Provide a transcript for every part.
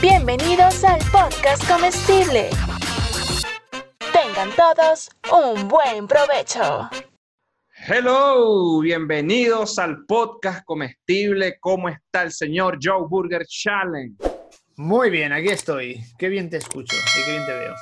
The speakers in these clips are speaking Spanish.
Bienvenidos al podcast comestible. Tengan todos un buen provecho. Hello, bienvenidos al podcast comestible. ¿Cómo está el señor Joe Burger Challenge? Muy bien, aquí estoy. Qué bien te escucho y qué bien te veo.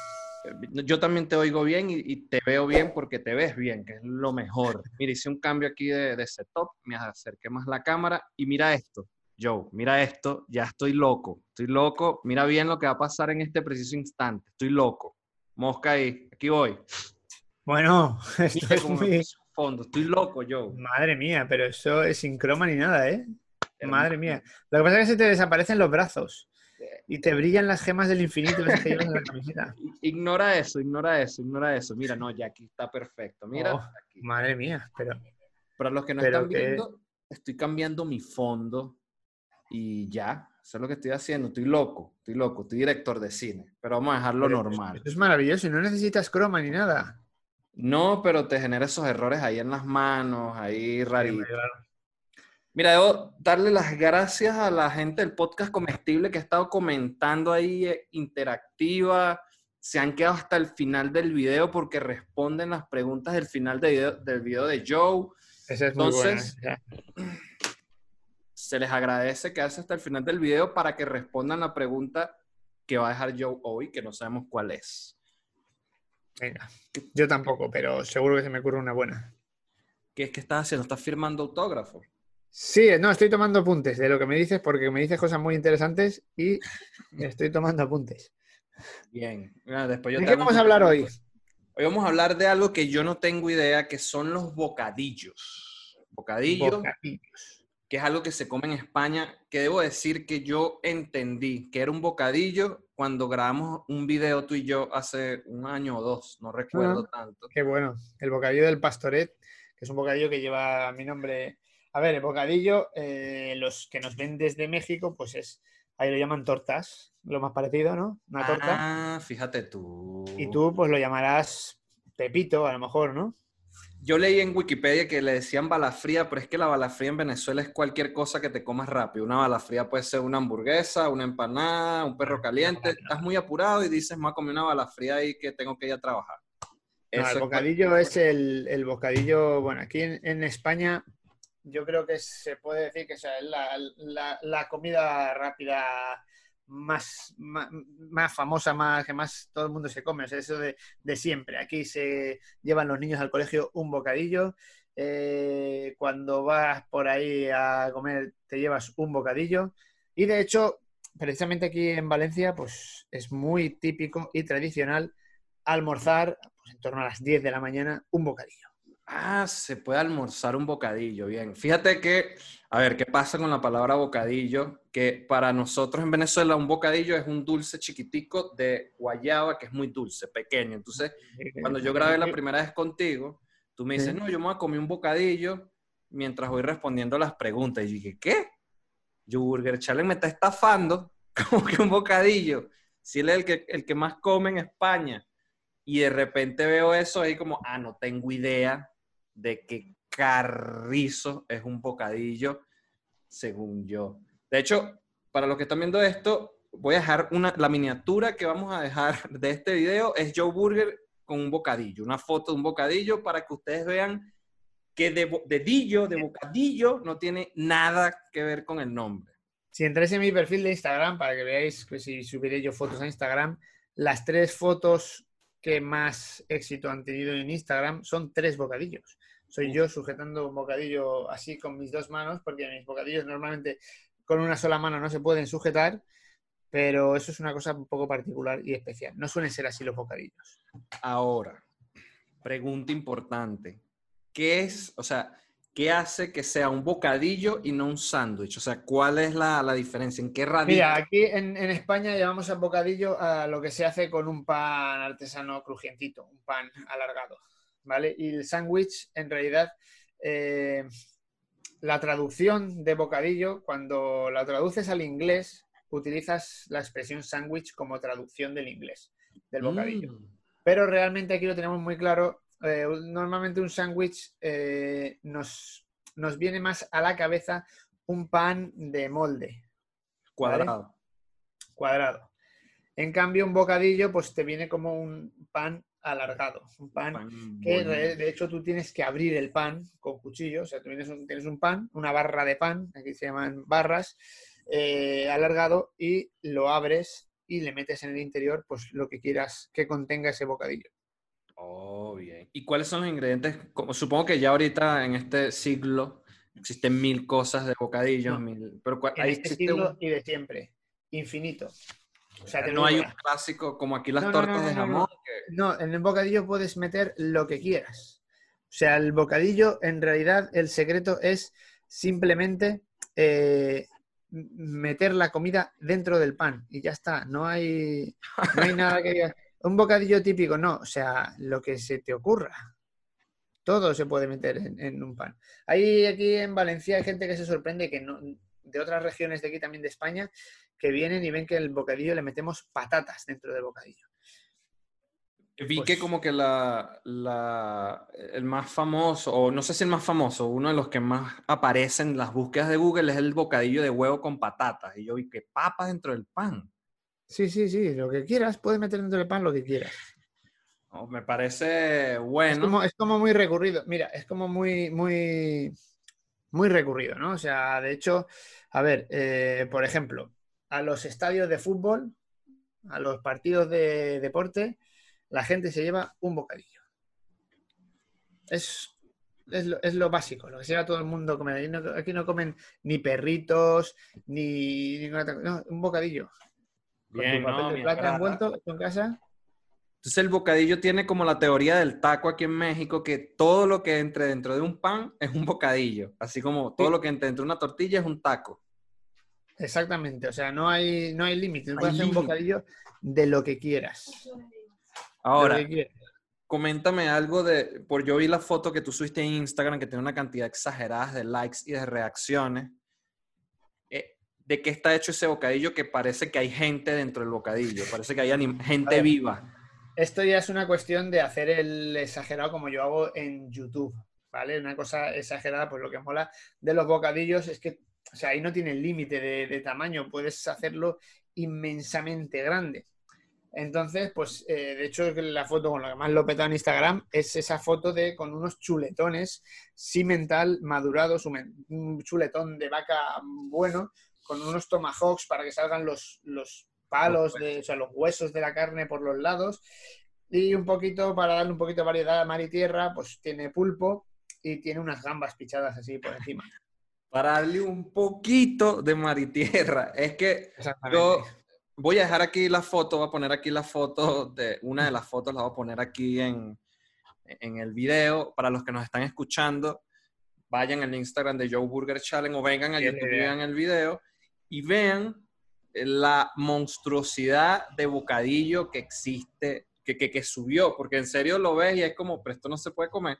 Yo también te oigo bien y, y te veo bien porque te ves bien, que es lo mejor. Mira, hice un cambio aquí de, de setup, me acerqué más la cámara y mira esto, Joe, mira esto, ya estoy loco, estoy loco, mira bien lo que va a pasar en este preciso instante, estoy loco. Mosca ahí, aquí voy. Bueno, esto es muy... fondo, estoy loco, Joe. Madre mía, pero eso es sin croma ni nada, ¿eh? Madre mía. Lo que pasa es que se te desaparecen los brazos y te brillan las gemas del infinito las que llevas en la camiseta. Ignora eso, ignora eso, ignora eso. Mira, no, ya aquí está perfecto. Mira, Oh, aquí. Madre mía, pero... Para los que no están que- viendo, estoy cambiando mi fondo y ya, eso es lo que estoy haciendo. Estoy loco, estoy loco, estoy director de cine, pero vamos a dejarlo pero normal. Esto es maravilloso y no necesitas croma ni nada. No, pero te genera esos errores ahí en las manos, ahí raritos. Mira, debo darle las gracias a la gente del podcast comestible que ha estado comentando ahí, eh, interactiva. Se han quedado hasta el final del video porque responden las preguntas del final de video- del video de Joe. Esa es muy Entonces, buena. Se les agradece quedarse hasta el final del video para que respondan la pregunta que va a dejar Joe hoy, que no sabemos cuál es. Venga. Yo tampoco, pero seguro que se me ocurre una buena. ¿Qué es que estás haciendo? ¿Estás firmando autógrafo? Sí, no, estoy tomando apuntes de lo que me dices porque me dices cosas muy interesantes y estoy tomando apuntes. Bien. Después yo ¿De qué vamos a hablar hoy? Hoy vamos a hablar de algo que yo no tengo idea, que son los bocadillos. Bocadillos, Bocadillos. Que es algo que se come en España, que debo decir que yo entendí que era un bocadillo cuando grabamos un video tú y yo hace un año o dos, no recuerdo tanto. Qué bueno. El bocadillo del pastoret, que es un bocadillo que lleva mi nombre. A ver, el bocadillo, eh, los que nos ven desde México, pues es, ahí lo llaman tortas, lo más parecido, ¿no? Una torta. Ah, fíjate tú. Y tú, pues lo llamarás Pepito, a lo mejor, ¿no? Yo leí en Wikipedia que le decían bala fría, pero es que la bala fría en Venezuela es cualquier cosa que te comas rápido. Una bala fría puede ser una hamburguesa, una empanada, un perro caliente. Estás muy apurado y dices, me comer una bala fría y que tengo que ir a trabajar. No, el bocadillo es el, el bocadillo, bueno, aquí en, en España yo creo que se puede decir que es la, la- la comida rápida más, más, famosa, más que más todo el mundo se come, o sea, eso de, de siempre. Aquí se llevan los niños al colegio un bocadillo, eh, cuando vas por ahí a comer te llevas un bocadillo y de hecho, precisamente aquí en Valencia, pues es muy típico y tradicional almorzar pues, en torno a las 10 de la mañana un bocadillo. Ah, se puede almorzar un bocadillo, bien. Fíjate que, a ver, ¿qué pasa con la palabra bocadillo? Que para nosotros en Venezuela un bocadillo es un dulce chiquitico de guayaba que es muy dulce, pequeño. Entonces, cuando yo grabé la primera vez contigo, tú me dices, no, yo me voy a comer un bocadillo mientras voy respondiendo las preguntas. Y yo dije, ¿qué? Yo Burger Challenge me está estafando como que un bocadillo. Si él es el que, el que más come en España. Y de repente veo eso ahí como, ah, no tengo idea de que carrizo es un bocadillo, según yo. De hecho, para los que están viendo esto, voy a dejar una, la miniatura que vamos a dejar de este video, es Joe Burger con un bocadillo, una foto de un bocadillo para que ustedes vean que de, bo- dedillo, de bocadillo, no tiene nada que ver con el nombre. Si entráis en mi perfil de Instagram, para que veáis que si subiré yo fotos a Instagram, las tres fotos que más éxito han tenido en Instagram son tres bocadillos. Soy yo sujetando un bocadillo así con mis dos manos, porque mis bocadillos normalmente con una sola mano no se pueden sujetar, pero eso es una cosa un poco particular y especial. No suelen ser así los bocadillos. Ahora, pregunta importante. ¿Qué es, o sea, qué hace que sea un bocadillo y no un sándwich? O sea, ¿cuál es la, la diferencia? ¿En qué radica? Mira, aquí en, en España llamamos al bocadillo a lo que se hace con un pan artesano crujientito, un pan alargado, ¿vale? Y el sándwich, en realidad, eh, la traducción de bocadillo, cuando la traduces al inglés, utilizas la expresión sándwich como traducción del inglés, del bocadillo. Mm. Pero realmente aquí lo tenemos muy claro. eh, normalmente un sándwich eh, nos, nos viene más a la cabeza un pan de molde, Cuadrado. cuadrado. En cambio, un bocadillo, pues te viene como un pan alargado. Un pan, Pan que bueno. de hecho tú tienes que abrir el pan con cuchillo. O sea, tú tienes un, tienes un pan, una barra de pan, aquí se llaman barras, eh, alargado, y lo abres y le metes en el interior pues lo que quieras que contenga ese bocadillo. Oh, bien. ¿Y cuáles son los ingredientes? Como, supongo que ya ahorita en este siglo existen mil cosas de bocadillos, No. mil, pero cua- En ahí este un- siglo y de siempre. Infinito. O sea, no hay un clásico como aquí las No, tortas no, de jamón. No. En el bocadillo puedes meter lo que quieras. O sea, el bocadillo, en realidad, el secreto es simplemente eh, meter la comida dentro del pan y ya está. No hay, no hay nada que diga. Un bocadillo típico, no. O sea, lo que se te ocurra. Todo se puede meter en, en un pan. Hay aquí en Valencia hay gente que se sorprende que no, de otras regiones de aquí también de España que vienen y ven que el bocadillo le metemos patatas dentro del bocadillo. Vi Pues- que como que la, la- el más famoso, o no sé si el más famoso, uno de los que más aparece en las búsquedas de Google es el bocadillo de huevo con patatas. Y yo vi que papas dentro del pan. Sí, sí, sí, lo que quieras, puedes meter dentro del pan lo que quieras. Me parece Es, bueno. como, es como muy recurrido, mira, es como muy, muy, muy recurrido, ¿no? O sea, de hecho, a ver, eh, por ejemplo, a los estadios de fútbol, a los partidos de deporte, la gente se lleva un bocadillo. Es, es, lo, es lo básico, lo que se lleva todo el mundo a comer. Aquí no, aquí no comen ni perritos, ni ninguna otra- no, un bocadillo. Con Bien, tu papel no, de plata envuelto en casa. Entonces el bocadillo tiene como la teoría del taco aquí en México, que todo lo que entre dentro de un pan es un bocadillo, así como todo Sí. lo que entre dentro de una tortilla es un taco. Exactamente, o sea, no hay, no hay límite. No Puedes hacer un bocadillo de lo que quieras. Ahora, coméntame algo de, por yo vi la foto que tú subiste en Instagram que tiene una cantidad exagerada de likes y de reacciones. Eh, ¿De qué está hecho ese bocadillo que parece que hay gente dentro del bocadillo? Parece que hay gente viva. Esto ya es una cuestión de hacer el exagerado como yo hago en YouTube, ¿vale? Una cosa exagerada, pues lo que mola de los bocadillos es que, o sea, ahí no tiene límite de, de tamaño, puedes hacerlo inmensamente grande. Entonces, pues, eh, de hecho, la foto con la que más lo he petado en Instagram es esa foto de con unos chuletones cimental madurados, un chuletón de vaca bueno, con unos tomahawks para que salgan los, los palos, de, o sea, los huesos de la carne por los lados. Y un poquito, para darle un poquito de variedad a mar y tierra, pues tiene pulpo y tiene unas gambas pichadas así por encima. Para darle un poquito de mar y tierra. Es que. Yo voy a dejar aquí la foto, voy a poner aquí la foto de una de las fotos, la voy a poner aquí en, en el video. Para los que nos están escuchando, vayan al Instagram de Joe Burger Challenge o vengan a YouTube y vean el video y vean la monstruosidad de bocadillo que existe, que, que, que subió, porque en serio lo ves y es como, pero esto no se puede comer.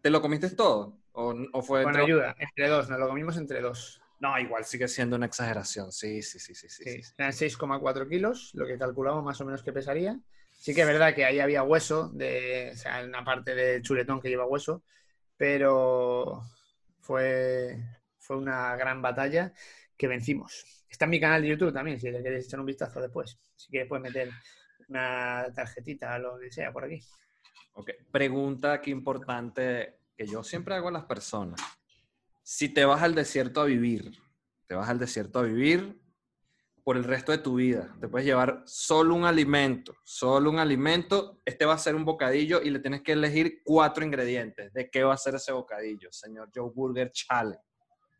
¿Te lo comiste todo? ¿O, o fue Con entre- ayuda, entre dos, nos lo comimos entre dos. No, igual sigue siendo una exageración. Sí, sí, sí, sí. sí, Sí, sí. eran 6,4 kilos, lo que calculamos más o menos que pesaría. Sí que es verdad que ahí había hueso, de, o sea, una parte del chuletón que lleva hueso, pero fue, fue una gran batalla que vencimos. Está en mi canal de YouTube también, si le queréis echar un vistazo después. Si quieres puedes meter una tarjetita o lo que sea por aquí. Ok, Pregunta aquí importante que yo siempre hago a las personas. Si te vas al desierto a vivir, te vas al desierto a vivir por el resto de tu vida, te puedes llevar solo un alimento, solo un alimento, este va a ser un bocadillo y le tienes que elegir cuatro ingredientes. ¿De qué va a ser ese bocadillo, señor Joe Burger Challenge?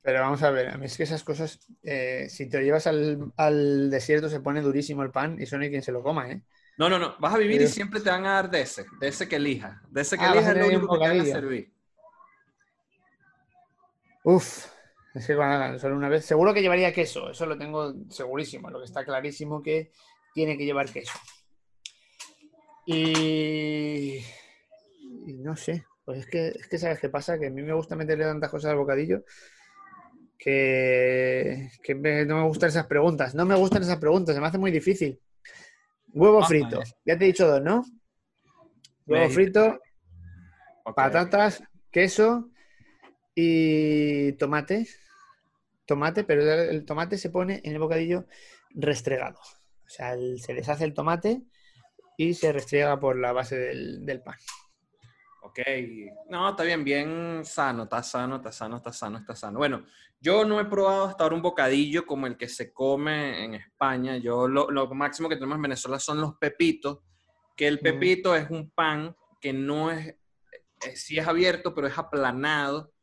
Pero vamos a ver, a mí es que esas cosas, eh, si te lo llevas al, al desierto se pone durísimo el pan y eso no hay quien se lo coma, ¿eh? No, no, no, vas a vivir y siempre te van a dar de ese, de ese que elijas, de ese que Ah, vas a elijas es lo único que te van a bocadillo. servir. Uf, es que cuando solo una vez. Seguro que llevaría queso, eso lo tengo segurísimo. Lo que está clarísimo que tiene que llevar queso. Y. y no sé, pues es que, es que sabes qué pasa, que a mí me gusta meterle tantas cosas al bocadillo que, que me- no me gustan esas preguntas. No me gustan esas preguntas, se me hace muy difícil. Huevo Ah, frito, vale. ya te he dicho dos, ¿no? Huevo frito, patatas, queso y tomate. Tomate, pero el tomate se pone en el bocadillo restregado. O sea, el- se deshace el tomate y se restriega por la base del, del pan. Ok, no, está bien, bien sano, está sano, está sano, está sano, está sano. Bueno, yo no he probado hasta ahora un bocadillo como el que se come en España. Yo lo, lo máximo que tenemos en Venezuela son los pepitos, que el Mm. pepito es un pan que no es, eh, sí es abierto, pero es aplanado.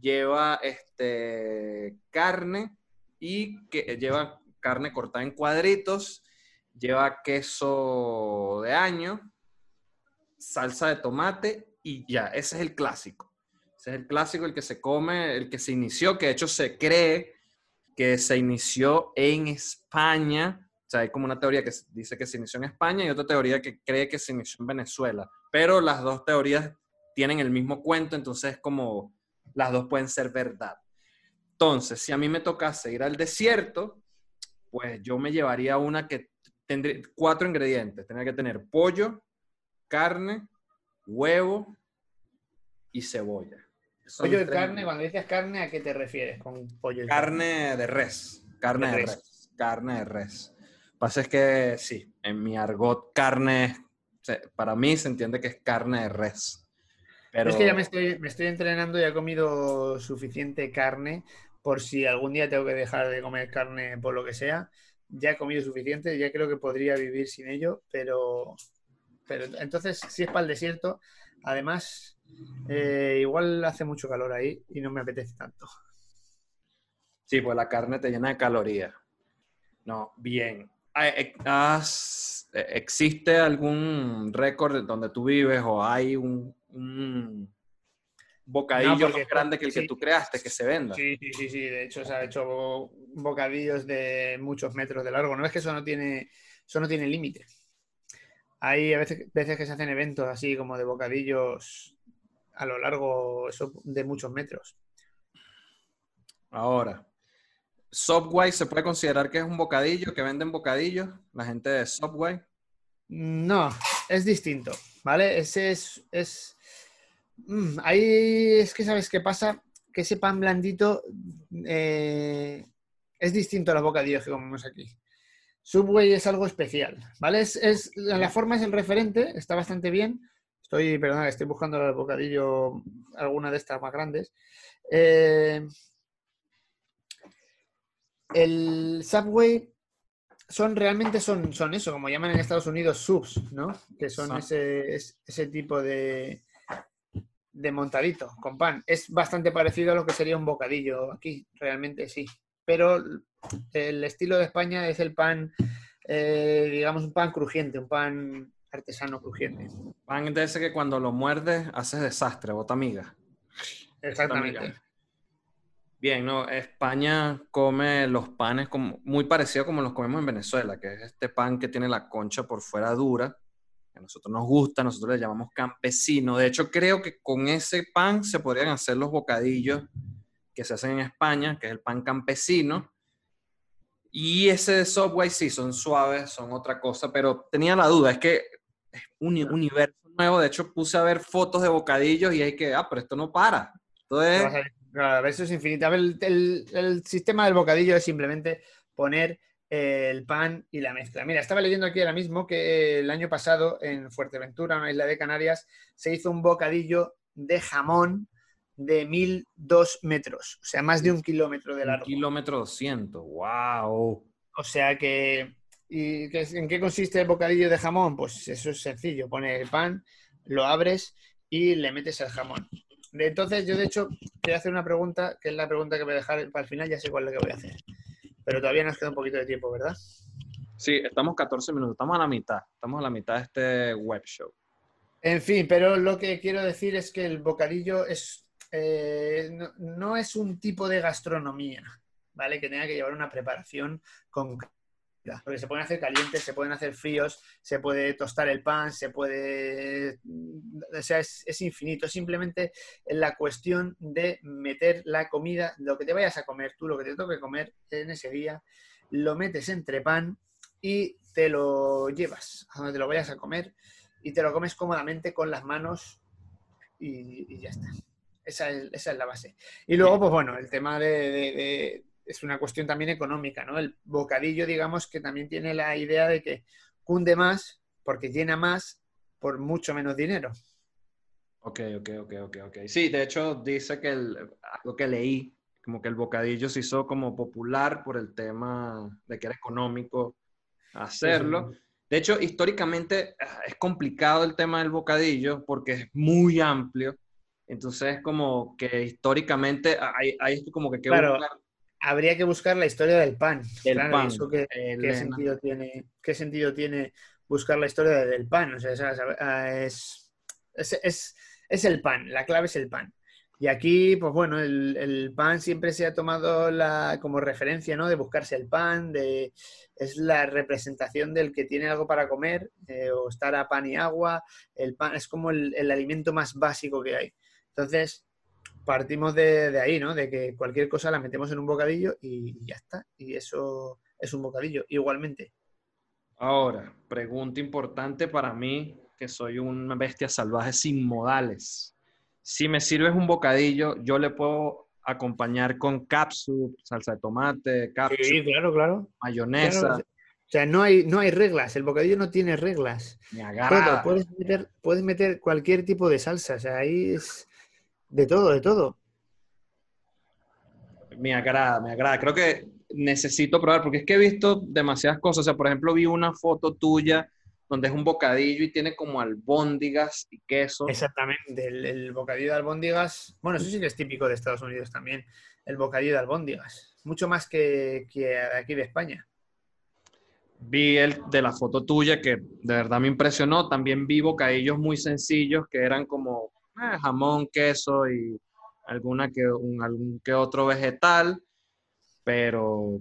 Lleva este, carne y que eh, lleva carne cortada en cuadritos, lleva queso de año, salsa de tomate y ya, ese es el clásico. Ese es el clásico, el que se come, el que se inició, que de hecho se cree que se inició en España. O sea, hay como una teoría que dice que se inició en España y otra teoría que cree que se inició en Venezuela. Pero las dos teorías tienen el mismo cuento, entonces como las dos pueden ser verdad. Entonces, si a mí me tocase ir al desierto, pues yo me llevaría una que tendría cuatro ingredientes. Tendría que tener pollo, carne, huevo y cebolla. Son Pollo y carne, cuando dices carne, ¿a qué te refieres con pollo y Carne de res. Carne De res. res. Carne de res. Pasa es que sí, en mi argot carne, para mí se entiende que es carne de res. Pero Es que ya me estoy, me estoy entrenando y he comido suficiente carne por si algún día tengo que dejar de comer carne por lo que sea. Ya he comido suficiente, ya creo que podría vivir sin ello, pero, pero entonces si es para el desierto, además eh, igual hace mucho calor ahí y no me apetece tanto. Sí, pues la carne te llena de calorías. No, bien. Eh, has- eh, ¿Existe algún récord donde tú vives o hay un, un bocadillo No, más grande que el que tú creaste que se venda? Sí, sí, sí, sí. De hecho, se ha hecho bocadillos de muchos metros de largo. No es que eso no tiene, eso no tiene límite. Hay a veces, veces que se hacen eventos así como de bocadillos a lo largo eso, de muchos metros. Ahora, Subway se puede considerar que es un bocadillo, que venden bocadillos, la gente de Subway. No, es distinto, ¿vale? Ese es, es... Mm, ahí es que sabes qué pasa, que ese pan blandito eh, es distinto a los bocadillos que comemos aquí. Subway es algo especial, ¿vale? Es, la forma es el referente, está bastante bien. Estoy, perdona, estoy buscando el bocadillo, alguna de estas más grandes. Eh, el Subway son realmente son, son eso, como llaman en Estados Unidos subs, ¿no? Que son ese, es- ese tipo de, de montadito con pan. Es bastante parecido a lo que sería un bocadillo aquí, realmente sí. Pero el estilo de España es el pan, eh, digamos, un pan crujiente, un pan artesano crujiente. Pan de ese que cuando lo muerdes haces desastre, bota miga. Exactamente. Bien, no, España come los panes como, muy parecido como los comemos en Venezuela, que es este pan que tiene la concha por fuera dura, que a nosotros nos gusta, nosotros le llamamos campesino. De hecho, creo que con ese pan se podrían hacer los bocadillos que se hacen en España, que es el pan campesino. Y ese de Subway sí, son suaves, son otra cosa, pero tenía la duda, es que es un uni- universo nuevo. De hecho, puse a ver fotos de bocadillos y hay que, ah, pero esto no para. Esto claro, a ver, eso es infinito. A ver, el, el- el sistema del bocadillo es simplemente poner eh, el pan y la mezcla. Mira, estaba leyendo aquí ahora mismo que el año pasado en Fuerteventura, una isla de Canarias, se hizo un bocadillo de jamón de 1002 metros, o sea, más de un kilómetro de Un largo. kilómetro 200, wow. O sea que, ¿y ¿en qué consiste el bocadillo de jamón? Pues eso es sencillo, pones el pan, lo abres y le metes el jamón. Entonces, yo de hecho quiero hacer una pregunta, que es la pregunta que voy a dejar para el final, ya sé cuál es la que voy a hacer. Pero todavía nos queda un poquito de tiempo, ¿verdad? Sí, estamos 14 minutos, estamos a la mitad, estamos a la mitad de este web show. En fin, pero lo que quiero decir es que el bocadillo es, eh, no, no es un tipo de gastronomía, ¿vale? Que tenga que llevar una preparación concreta. Porque se pueden hacer calientes, se pueden hacer fríos, se puede tostar el pan, se puede... O sea, es, es infinito. Simplemente la cuestión de meter la comida, lo que te vayas a comer tú, lo que te toque comer en ese día, lo metes entre pan y te lo llevas a donde te lo vayas a comer y te lo comes cómodamente con las manos y, y ya está. Esa es, esa es la base. Y luego, pues bueno, el tema de, de- de- es una cuestión también económica, ¿no? El bocadillo, digamos, que también tiene la idea de que cunde más porque llena más por mucho menos dinero. Ok, ok, ok, ok, ok. Sí, de hecho dice que el, algo que leí, como que el bocadillo se hizo como popular por el tema de que era económico hacerlo. De hecho, históricamente ah, es complicado el tema del bocadillo porque es muy amplio. Entonces, como que históricamente hay, hay como que... claro, habría que buscar la historia del pan. Pan. qué, sentido tiene, ¿Qué sentido tiene buscar la historia del pan? O sea, es, es, es, el pan, la clave es el pan. Y aquí, pues bueno, el, pan siempre se ha tomado la, como referencia, ¿no? De buscarse el pan, de, es la representación del que tiene algo para comer, eh, o estar a pan y agua. El pan es como el, el alimento más básico que hay. Entonces, partimos de, ahí, ¿no? De que cualquier cosa la metemos en un bocadillo y ya está. Y eso es un bocadillo, igualmente. Ahora, pregunta importante para mí, que soy una bestia salvaje sin modales. Si me sirves un bocadillo, yo le puedo acompañar con capsup, salsa de tomate, capsup, sí, claro, claro. mayonesa. O sea, no hay, no hay reglas, el bocadillo no tiene reglas. Me agarra. Puedes meter, puedes meter cualquier tipo de salsa, o sea, ahí es de todo, de todo. Me agrada, me agrada. Creo que necesito probar, porque es que he visto demasiadas cosas. O sea, por ejemplo, vi una foto tuya donde es un bocadillo y tiene como albóndigas y queso. Exactamente, el, bocadillo de albóndigas, bueno, eso sí que es típico de Estados Unidos también, el bocadillo de albóndigas, mucho más que, que aquí de España. Vi el de la foto tuya que de verdad me impresionó. También vi bocadillos muy sencillos que eran como eh, jamón, queso y alguna que, un, algún que otro vegetal, pero...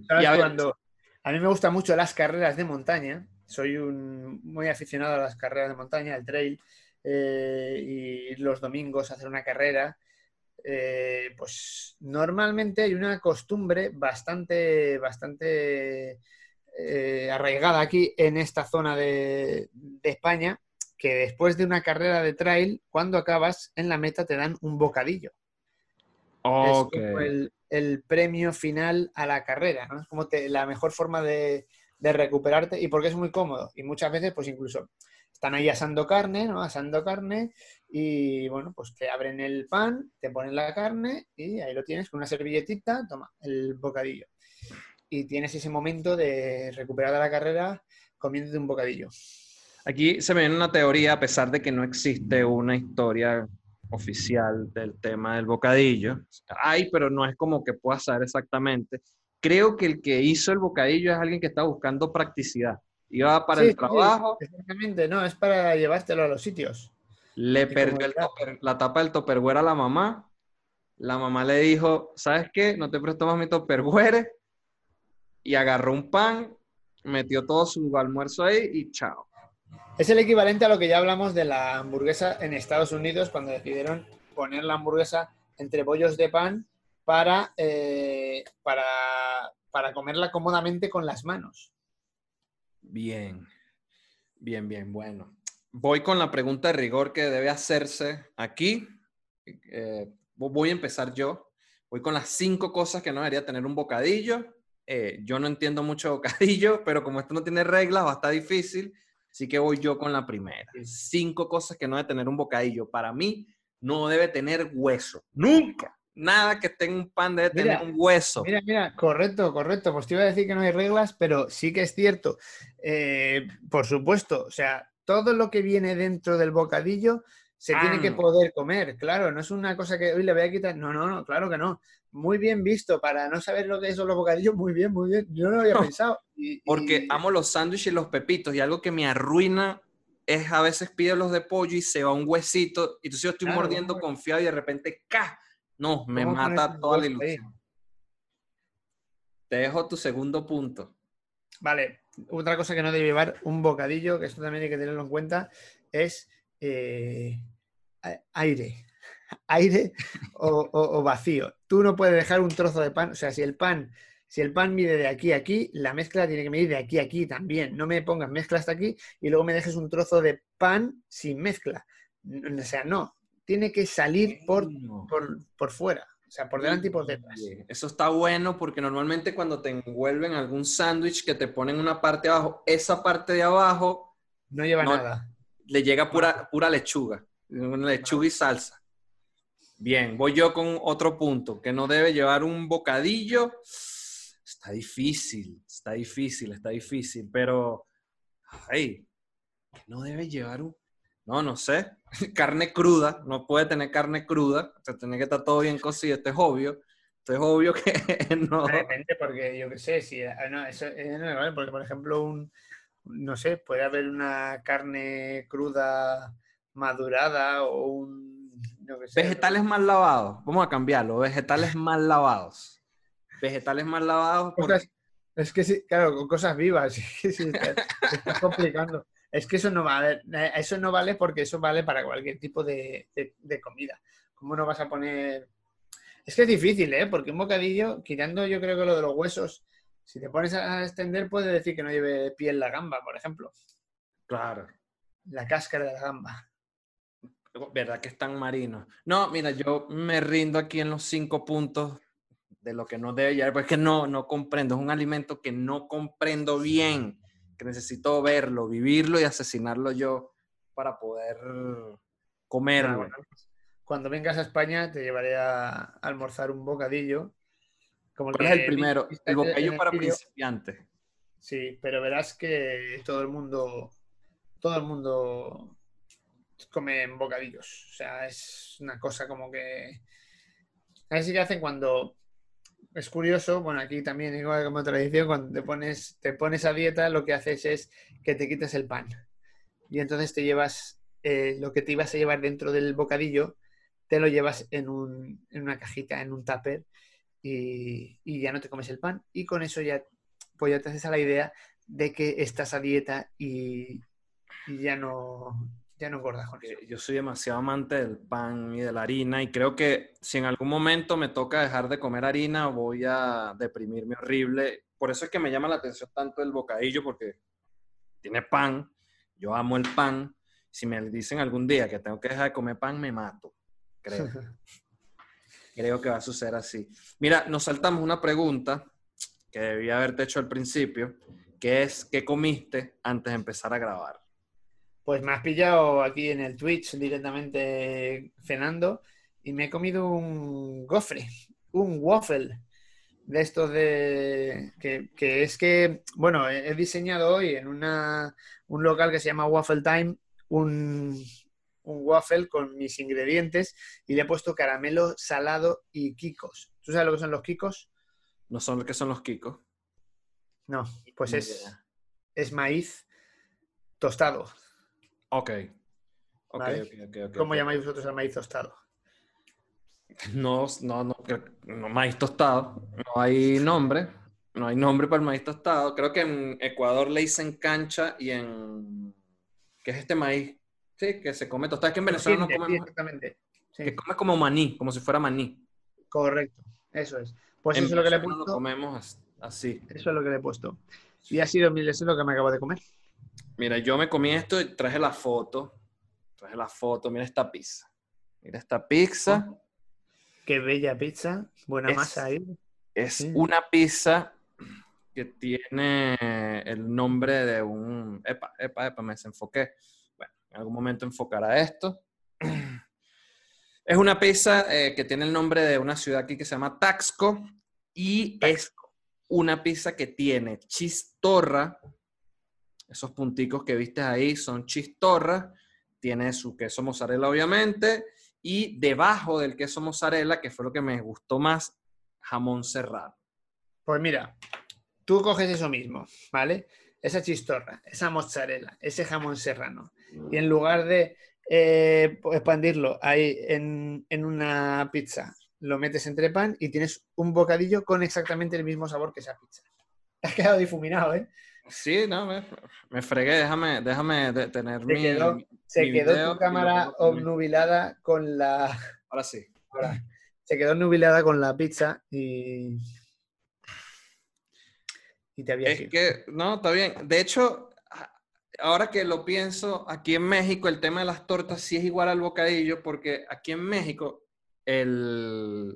a mí me gustan mucho las carreras de montaña, soy un, muy aficionado a las carreras de montaña, al trail, eh, y los domingos hacer una carrera, eh, pues normalmente hay una costumbre bastante, bastante arraigada aquí en esta zona de, de España, que después de una carrera de trail, cuando acabas en la meta te dan un bocadillo. Es como el, premio final a la carrera, ¿no? Es como la mejor forma de, recuperarte y porque es muy cómodo. Y muchas veces, pues incluso están ahí asando carne, ¿no? Asando carne y bueno, pues te abren el pan, te ponen la carne y ahí lo tienes con una servilletita, toma, el bocadillo. Y tienes ese momento de recuperar la carrera comiéndote un bocadillo. Aquí se me viene una teoría, a pesar de que no existe una historia oficial del tema del bocadillo. Hay, pero no es como que pueda saber exactamente. Creo que el que hizo el bocadillo es alguien que está buscando practicidad. Iba para el trabajo. exactamente, no, es para llevártelo a los sitios. Le perdió la tapa del topperware a la mamá. La mamá le dijo, ¿sabes qué? No te presto más mi topperware. Y agarró un pan, metió todo su almuerzo ahí y chao. Es el equivalente a lo que ya hablamos de la hamburguesa en Estados Unidos cuando decidieron poner la hamburguesa entre bollos de pan para, eh, para, para comerla cómodamente con las manos. Bien, bien, bien, bueno. Voy con la pregunta de rigor que debe hacerse aquí. Eh, voy a empezar yo. Voy con las cinco cosas que no debería tener un bocadillo. Eh, yo no entiendo mucho bocadillo, pero como esto no tiene reglas, va a difícil. Así que voy yo con la primera. Cinco cosas que no debe tener un bocadillo. Para mí, no debe tener hueso. Nunca. Nada que tenga un pan debe tener un hueso. Mira, mira, correcto, correcto. Pues te iba a decir que no hay reglas, pero sí que es cierto. Eh, por supuesto, o sea, todo lo que viene dentro del bocadillo se tiene que poder comer, claro, no es una cosa que hoy le voy a quitar, no, no, no, claro que no. Muy bien visto, para no saber lo que son los bocadillos, muy bien, muy bien, yo no lo había pensado. Porque amo los sándwiches y los pepitos, y algo que me arruina es a veces pido los de pollo y se va un huesito, y entonces yo estoy mordiendo confiado y de repente, ¡ca! No, me mata toda la ilusión. Te dejo tu segundo punto. Vale, otra cosa que no debe llevar un bocadillo, que esto también hay que tenerlo en cuenta, es eh, aire, aire o, vacío. Tú no puedes dejar un trozo de pan, o sea, si el pan, si el pan mide de aquí a aquí, la mezcla tiene que medir de aquí a aquí también. No me pongas mezcla hasta aquí y luego me dejes un trozo de pan sin mezcla. O sea, no, tiene que salir por, por, fuera. sea, por delante y por detrás. Eso está bueno porque normalmente cuando te envuelven algún sándwich que te ponen una parte abajo, esa parte de abajo No lleva No. nada. le llega pura, pura lechuga, una lechuga y salsa. Bien, voy yo con otro punto, que no debe llevar un bocadillo. Está difícil, está difícil, está difícil, pero, ay, que no debe llevar un... No, no sé, carne cruda, no puede tener carne cruda, o sea, tiene que estar todo bien cocido, esto es obvio, esto es obvio que no... Depende, porque yo qué sé, si ah, no, eso no me vale, porque por ejemplo, un no sé, puede haber una carne cruda madurada o un yo qué sé, Vegetales mal lavados, vamos a cambiarlo, vegetales mal lavados. Vegetales mal lavados porque... cosas- es que sí, claro, con cosas vivas, es que sí, te, te estás complicando. Es que eso no vale, eh, eso no vale porque eso vale para cualquier tipo de, de- de comida. ¿Cómo no vas a poner? Es que es difícil, ¿eh? Porque un bocadillo, quitando yo creo que lo de los huesos, si te pones a extender, puede decir que no lleve piel la gamba, por ejemplo. Claro. La cáscara de la gamba. ¿Verdad que están marinos? No, mira, yo me rindo aquí en los cinco puntos de lo que no debe llevar, porque es que no, no comprendo. Es un alimento que no comprendo bien, que necesito verlo, vivirlo y asesinarlo yo para poder comerlo. Bueno, Cuando vengas a España, te llevaré a almorzar un bocadillo. Como ¿Cuál que es el primero? El bocadillo para principiantes. Sí, pero verás que todo el mundo, todo el mundo come en bocadillos. O sea, es una cosa como que. A ver si que hacen cuando. Es curioso, bueno, aquí también, igual como tradición, cuando te pones, te pones a dieta, lo que haces es que te quites el pan. Y entonces te llevas eh, lo que te ibas a llevar dentro del bocadillo, te lo llevas en, un, en una cajita, en un tupper, y, y ya no te comes el pan. Y con eso ya pues ya te haces a la idea de que estás a dieta y, y ya no ya no engordas con eso. porque yo soy demasiado amante del pan y de la harina y creo que si en algún momento me toca dejar de comer harina voy a deprimirme horrible. Por eso es que me llama la atención tanto el bocadillo porque tiene pan, yo amo el pan. Si me dicen algún día que tengo que dejar de comer pan, me mato. Creo, creo que va a suceder así. Mira, nos saltamos una pregunta que debía haberte hecho al principio, que es ¿qué comiste antes de empezar a grabar? Pues me has pillado aquí en el Twitch directamente cenando y me he comido un gofre, un waffle de estos de que, que es que, bueno, he diseñado hoy en una, un local que se llama Waffle Time un, un waffle con mis ingredientes y le he puesto caramelo salado y kikos. ¿Tú sabes lo que son los kikos? No son lo que son los kikos. No, pues es, es maíz tostado. Ok. Ok, Vale. ok, ok, ok, ¿Cómo llamáis vosotros al maíz tostado? No, no, no, no, maíz tostado. No hay nombre. No hay nombre para el maíz tostado. Creo que en Ecuador le dicen cancha y en... ¿Qué es este maíz? Sí, que se come tostado. Es que en Venezuela no Sí, sí, comemos... exactamente. Sí, Que come como maní, como si fuera maní. correcto. Eso es. Pues en eso es lo que le he Venezuela lo puesto. comemos as- así. Eso es lo que le he puesto. Y ha sido eso es lo que me acabo de comer. Mira, yo me comí esto y traje la foto. Traje la foto. Mira esta pizza. Mira esta pizza. Qué bella pizza. Buena Es- masa ahí. Es Sí. una pizza que tiene el nombre de un... Epa, epa, epa, me desenfoqué. Bueno, en algún momento enfocará esto. Es una pizza eh, que tiene el nombre de una ciudad aquí que se llama Taxco y es una pizza que tiene chistorra. Esos punticos que viste ahí son chistorra. Tiene su queso mozzarella, obviamente. Y debajo del queso mozzarella, que fue lo que me gustó más, jamón serrano. Pues mira, tú coges eso mismo, ¿vale? Esa chistorra, esa mozzarella, ese jamón serrano. Y en lugar de eh, expandirlo ahí en, en una pizza, lo metes entre pan y tienes un bocadillo con exactamente el mismo sabor que esa pizza. Te has quedado difuminado, ¿eh? Sí, no, me, me fregué. Déjame, déjame de- tener Te mi... quedó- Se mi quedó video tu cámara obnubilada con la. Ahora sí. Ahora, se quedó nubilada con la pizza y. Y te había Es que, no, está bien. De hecho, ahora que lo pienso, aquí en México el tema de las tortas sí es igual al bocadillo, porque aquí en México el,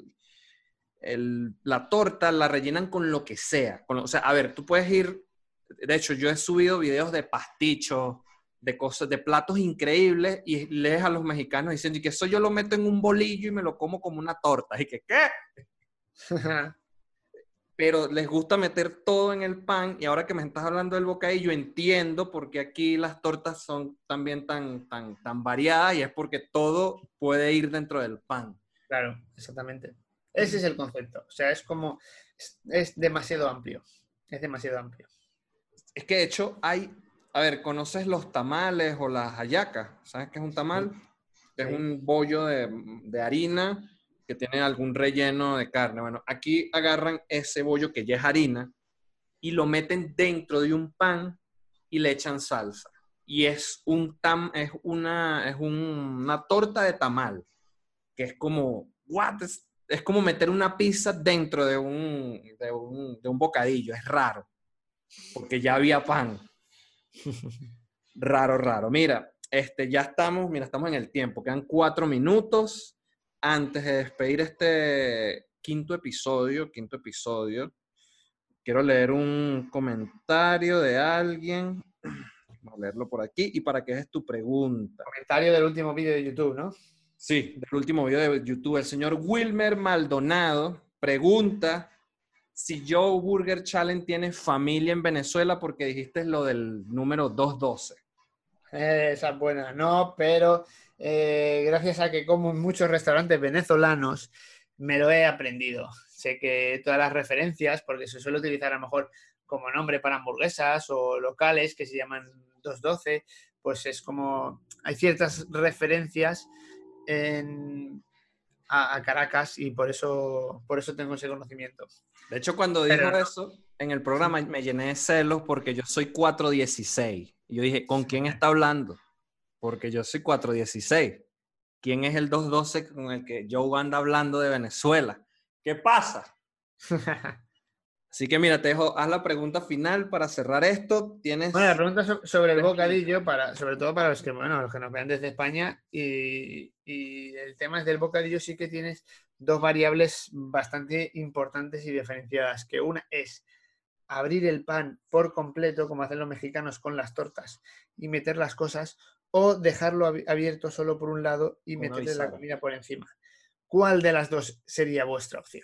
el- la torta la rellenan con lo que sea. Con lo- o sea, a ver, tú puedes ir, de hecho, yo he subido videos de pastichos, de cosas, de platos increíbles y lees a los mexicanos diciendo "Y que eso yo lo meto en un bolillo y me lo como como una torta. Y que, ¿qué? pero les gusta meter todo en el pan y ahora que me estás hablando del bocadillo entiendo por qué aquí las tortas son también tan, tan, tan variadas y es porque todo puede ir dentro del pan. Claro, exactamente. Ese es el concepto. O sea, es como. Es, es demasiado amplio. Es demasiado amplio. Es que de hecho hay, a ver, ¿conoces los tamales o las hallacas? ¿Sabes qué es un tamal? Es un bollo de, de harina que tiene algún relleno de carne. Bueno, aquí agarran ese bollo que ya es harina y lo meten dentro de un pan y le echan salsa. Y es un tam, es una, es un- una torta de tamal, que es como, what? Es, es como meter una pizza dentro de un, de un, de un bocadillo. Es raro, porque ya había pan. Raro, raro. Mira, este, ya estamos, mira, estamos en el tiempo. Quedan cuatro minutos antes de despedir este quinto episodio, quinto episodio. Quiero leer un comentario de alguien. Vamos a leerlo por aquí. Y para que es tu pregunta. Comentario del último vídeo de YouTube, ¿no? Sí, del último video de YouTube, el señor Wilmer Maldonado pregunta si Joe Burger Challenge tiene familia en Venezuela porque dijiste lo del número 212. Eh, esa es buena. No, pero eh, gracias a que como en muchos restaurantes venezolanos, me lo he aprendido. Sé que todas las referencias, porque se suele utilizar a lo mejor como nombre para hamburguesas o locales que se llaman 212, pues es como hay ciertas referencias en- a, a Caracas y por eso, por eso tengo ese conocimiento. De hecho, cuando dijo eso, en el programa me llené de celos porque yo soy 416. Y yo dije, ¿con quién está hablando? Porque yo soy 416. ¿Quién es el 212 con el que Joe anda hablando de Venezuela? ¿Qué pasa? Así que mira, te dejo, haz la pregunta final para cerrar esto. Tienes... Bueno, la pregunta so- sobre el bocadillo, para, sobre todo para los que, bueno, los que nos vean desde España, y, y el tema es del bocadillo, sí que tienes dos variables bastante importantes y diferenciadas, que una es abrir el pan por completo, como hacen los mexicanos con las tortas, y meter las cosas, o dejarlo abi- abierto solo por un lado y meterle la comida por encima. ¿Cuál de las dos sería vuestra opción?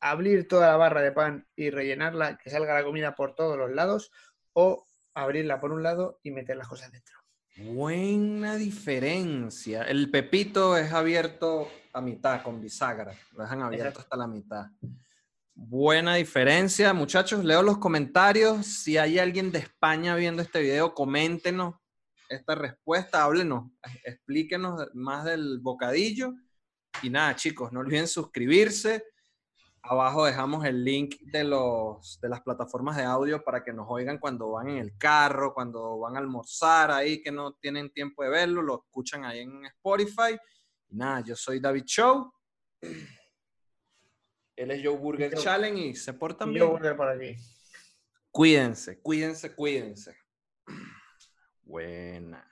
Abrir toda la barra de pan y rellenarla, que salga la comida por todos los lados, o abrirla por un lado y meter las cosas dentro. Buena diferencia. El pepito es abierto a mitad con bisagra. Lo dejan abierto Exacto. hasta la mitad. Buena diferencia, muchachos. Leo los comentarios. Si hay alguien de España viendo este video, coméntenos esta respuesta, háblenos, explíquenos más del bocadillo. Y nada, chicos, no olviden suscribirse. Abajo dejamos el link de, los, de las plataformas de audio para que nos oigan cuando van en el carro, cuando van a almorzar ahí, que no tienen tiempo de verlo, lo escuchan ahí en Spotify. Y nada, yo soy David Show. Él es Joe Burger Yo- Challenge y se portan bien. yo volver por aquí. Cuídense, cuídense, cuídense. Buena.